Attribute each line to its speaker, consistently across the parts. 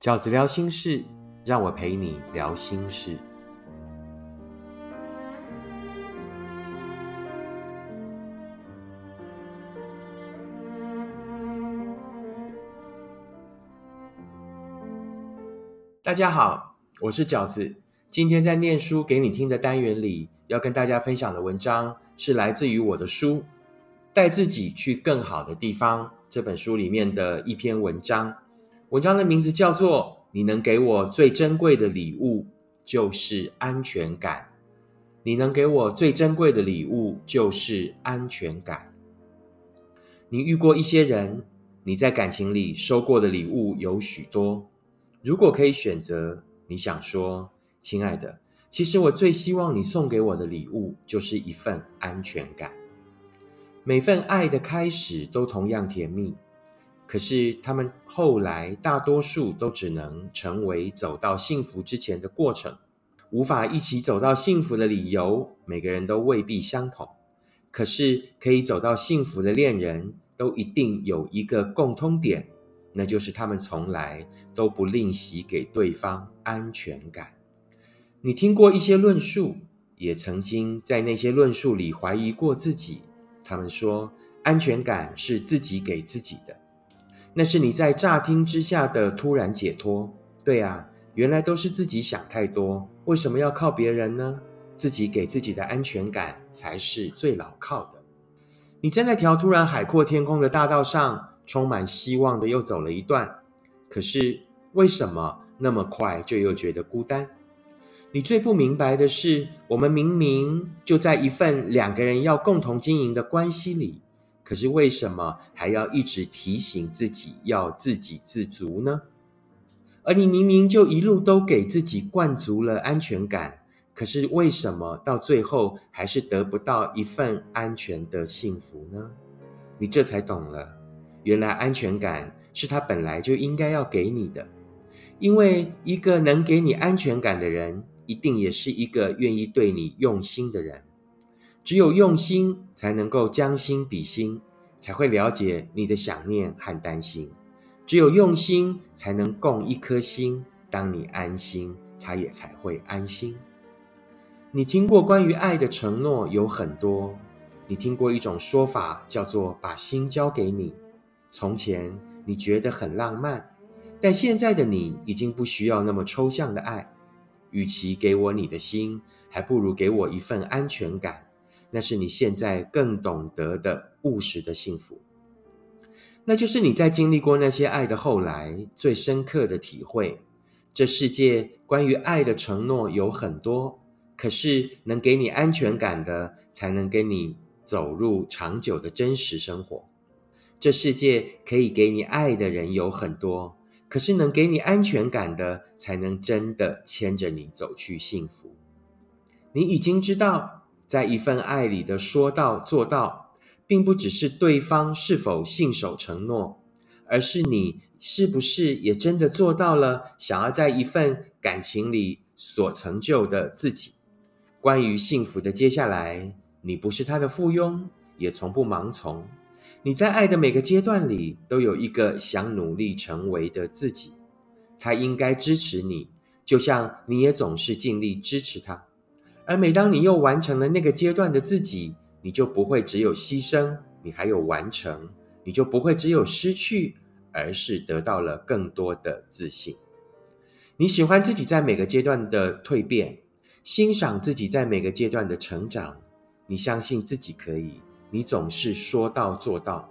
Speaker 1: 饺子聊心事，让我陪你聊心事。大家好，我是饺子。今天在念书给你听的单元里，要跟大家分享的文章是来自于我的书《带自己去更好的地方》这本书里面的一篇文章。文章的名字叫做“你能给我最珍贵的礼物，就是安全感。”你能给我最珍贵的礼物，就是安全感。你遇过一些人，你在感情里收过的礼物有许多。如果可以选择，你想说：“亲爱的，其实我最希望你送给我的礼物，就是一份安全感。”每份爱的开始都同样甜蜜，可是他们后来大多数都只能成为走到幸福之前的过程。无法一起走到幸福的理由，每个人都未必相同。可是可以走到幸福的恋人，都一定有一个共通点。那就是他们从来都不吝惜给对方安全感。你听过一些论述，也曾经在那些论述里怀疑过自己。他们说安全感是自己给自己的，那是你在乍听之下的突然解脱。对啊，原来都是自己想太多，为什么要靠别人呢？自己给自己的安全感才是最牢靠的。你在那条突然海阔天空的大道上。充满希望的又走了一段，可是为什么那么快就又觉得孤单？你最不明白的是，我们明明就在一份两个人要共同经营的关系里，可是为什么还要一直提醒自己要自给自足呢？而你明明就一路都给自己灌足了安全感，可是为什么到最后还是得不到一份安全的幸福呢？你这才懂了。原来安全感是他本来就应该要给你的，因为一个能给你安全感的人，一定也是一个愿意对你用心的人。只有用心，才能够将心比心，才会了解你的想念和担心。只有用心，才能共一颗心。当你安心，他也才会安心。你听过关于爱的承诺有很多，你听过一种说法叫做把心交给你。从前你觉得很浪漫，但现在的你已经不需要那么抽象的爱。与其给我你的心，还不如给我一份安全感。那是你现在更懂得的务实的幸福。那就是你在经历过那些爱的后来，最深刻的体会。这世界关于爱的承诺有很多，可是能给你安全感的，才能跟你走入长久的真实生活。这世界可以给你爱的人有很多，可是能给你安全感的，才能真的牵着你走去幸福。你已经知道，在一份爱里的说到做到，并不只是对方是否信守承诺，而是你是不是也真的做到了想要在一份感情里所成就的自己。关于幸福的接下来，你不是他的附庸，也从不盲从。你在爱的每个阶段里，都有一个想努力成为的自己，他应该支持你，就像你也总是尽力支持他。而每当你又完成了那个阶段的自己，你就不会只有牺牲，你还有完成，你就不会只有失去，而是得到了更多的自信。你喜欢自己在每个阶段的蜕变，欣赏自己在每个阶段的成长，你相信自己可以。你总是说到做到，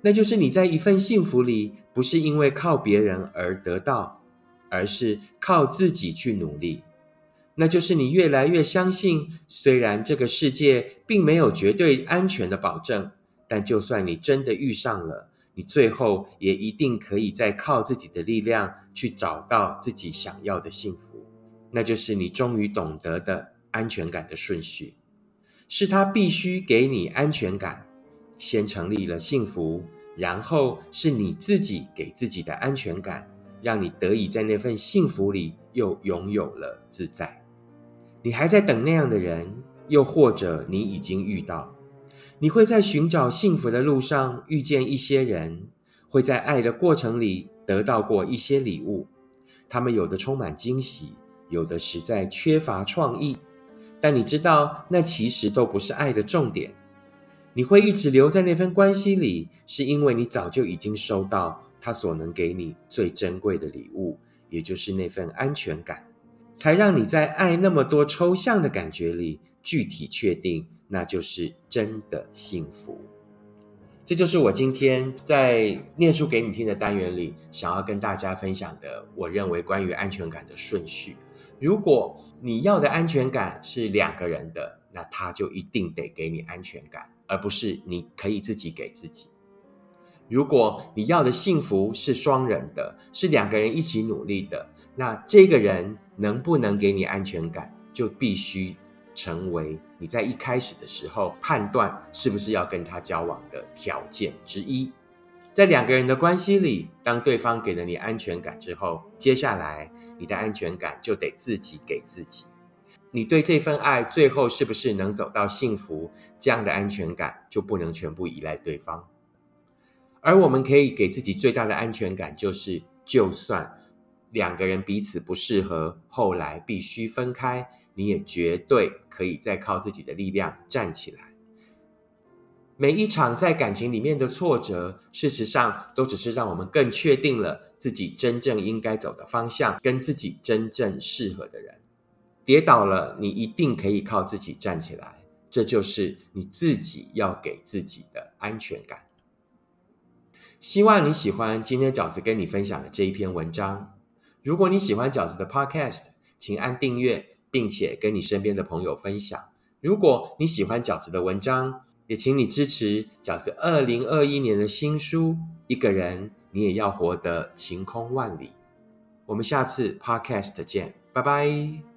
Speaker 1: 那就是你在一份幸福里，不是因为靠别人而得到，而是靠自己去努力。那就是你越来越相信，虽然这个世界并没有绝对安全的保证，但就算你真的遇上了，你最后也一定可以再靠自己的力量去找到自己想要的幸福。那就是你终于懂得的安全感的顺序。是他必须给你安全感，先成立了幸福，然后是你自己给自己的安全感，让你得以在那份幸福里又拥有了自在。你还在等那样的人，又或者你已经遇到？你会在寻找幸福的路上遇见一些人，会在爱的过程里得到过一些礼物，他们有的充满惊喜，有的实在缺乏创意。但你知道，那其实都不是爱的重点。你会一直留在那份关系里，是因为你早就已经收到他所能给你最珍贵的礼物，也就是那份安全感，才让你在爱那么多抽象的感觉里，具体确定那就是真的幸福。这就是我今天在念书给你听的单元里，想要跟大家分享的，我认为关于安全感的顺序。如果你要的安全感是两个人的，那他就一定得给你安全感。而不是你可以自己给自己。如果你要的幸福是双人的，是两个人一起努力的，那这个人能不能给你安全感，就必须成为你在一开始的时候判断是不是要跟他交往的条件之一。在两个人的关系里，当对方给了你安全感之后，接下来你的安全感就得自己给自己。你对这份爱最后是不是能走到幸福？这样的安全感就不能全部依赖对方，而我们可以给自己最大的安全感，就是就算两个人彼此不适合，后来必须分开，你也绝对可以再靠自己的力量站起来。每一场在感情里面的挫折，事实上都只是让我们更确定了自己真正应该走的方向，跟自己真正适合的人。跌倒了，你一定可以靠自己站起来，这就是你自己要给自己的安全感。希望你喜欢今天饺子跟你分享的这一篇文章。如果你喜欢饺子的 Podcast，请按订阅，并且跟你身边的朋友分享。如果你喜欢饺子的文章，也请你支持饺子二零二一年的新书《一个人你也要活得晴空万里》。我们下次 Podcast 见，拜拜。